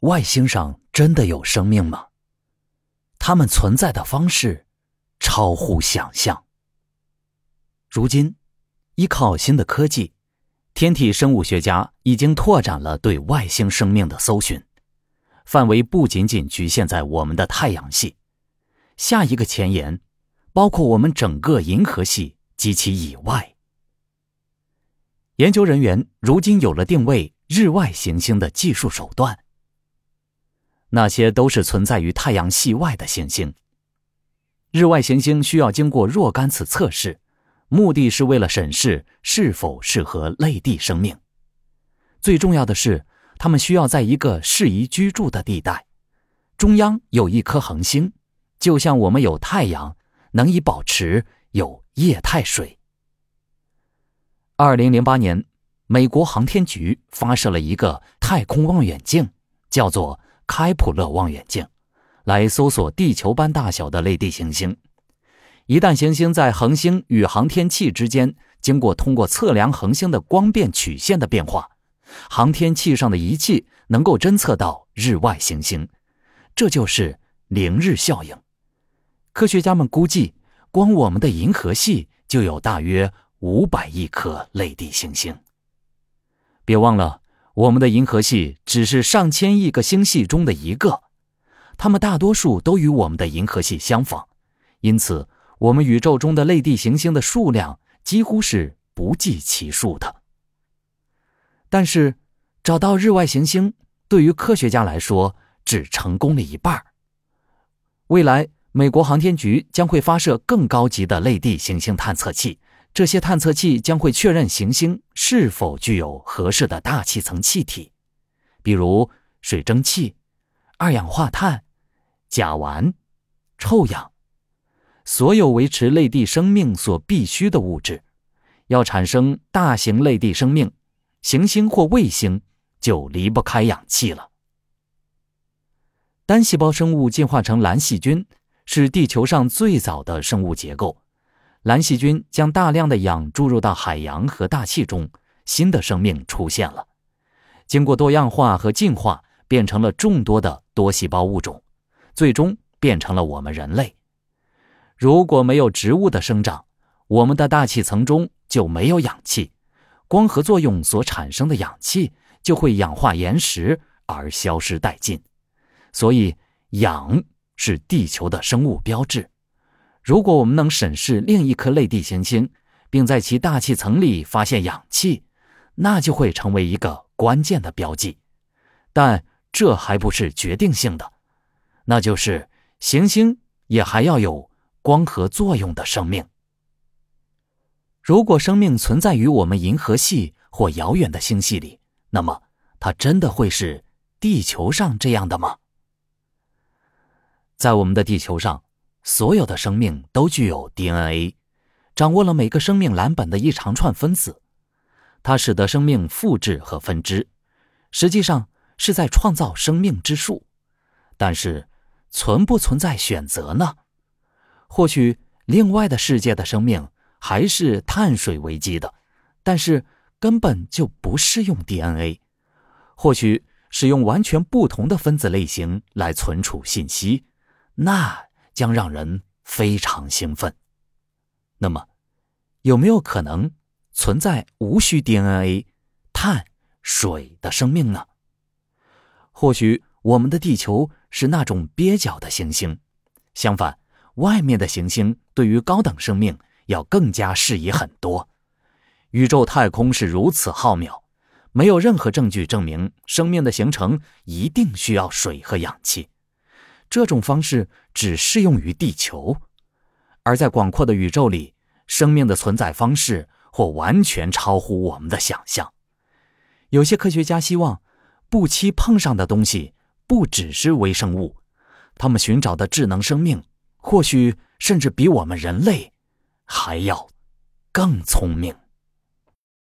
外星上真的有生命吗？它们存在的方式超乎想象。如今，依靠新的科技，天体生物学家已经拓展了对外星生命的搜寻，范围不仅仅局限在我们的太阳系，下一个前沿包括我们整个银河系及其以外。研究人员如今有了定位日外行星的技术手段。那些都是存在于太阳系外的行星。日外行星需要经过若干次测试，目的是为了审视是否适合类地生命。最重要的是，它们需要在一个适宜居住的地带，中央有一颗恒星，就像我们有太阳，能以保持有液态水。二零零八年，美国航天局发射了一个太空望远镜，叫做。开普勒望远镜来搜索地球般大小的类地行星。一旦行星在恒星与航天器之间经过通过测量恒星的光变曲线的变化，航天器上的仪器能够侦测到日外行星，这就是凌日效应。科学家们估计，光我们的银河系就有大约五百亿颗类地行星。别忘了。我们的银河系只是上千亿个星系中的一个，它们大多数都与我们的银河系相仿，因此我们宇宙中的类地行星的数量几乎是不计其数的。但是，找到日外行星对于科学家来说只成功了一半。未来，美国航天局将会发射更高级的类地行星探测器。这些探测器将会确认行星是否具有合适的大气层气体，比如水蒸气、二氧化碳、甲烷、臭氧，所有维持类地生命所必需的物质。要产生大型类地生命，行星或卫星就离不开氧气了。单细胞生物进化成蓝细菌，是地球上最早的生物结构。蓝细菌将大量的氧注入到海洋和大气中，新的生命出现了。经过多样化和进化，变成了众多的多细胞物种，最终变成了我们人类。如果没有植物的生长，我们的大气层中就没有氧气，光合作用所产生的氧气就会氧化岩石而消失殆尽。所以，氧是地球的生物标志。如果我们能审视另一颗类地行星，并在其大气层里发现氧气，那就会成为一个关键的标记。但这还不是决定性的，那就是行星也还要有光合作用的生命。如果生命存在于我们银河系或遥远的星系里，那么它真的会是地球上这样的吗？在我们的地球上。所有的生命都具有 DNA，掌握了每个生命蓝本的一长串分子，它使得生命复制和分支，实际上是在创造生命之树。但是，存不存在选择呢？或许另外的世界的生命还是碳水为基的，但是根本就不适用 DNA。或许使用完全不同的分子类型来存储信息，那。将让人非常兴奋。那么，有没有可能存在无需 DNA、碳、水的生命呢？或许我们的地球是那种蹩脚的行星，相反，外面的行星对于高等生命要更加适宜很多。宇宙太空是如此浩渺，没有任何证据证明生命的形成一定需要水和氧气。这种方式只适用于地球，而在广阔的宇宙里，生命的存在方式或完全超乎我们的想象。有些科学家希望，不期碰上的东西不只是微生物，他们寻找的智能生命，或许甚至比我们人类还要更聪明。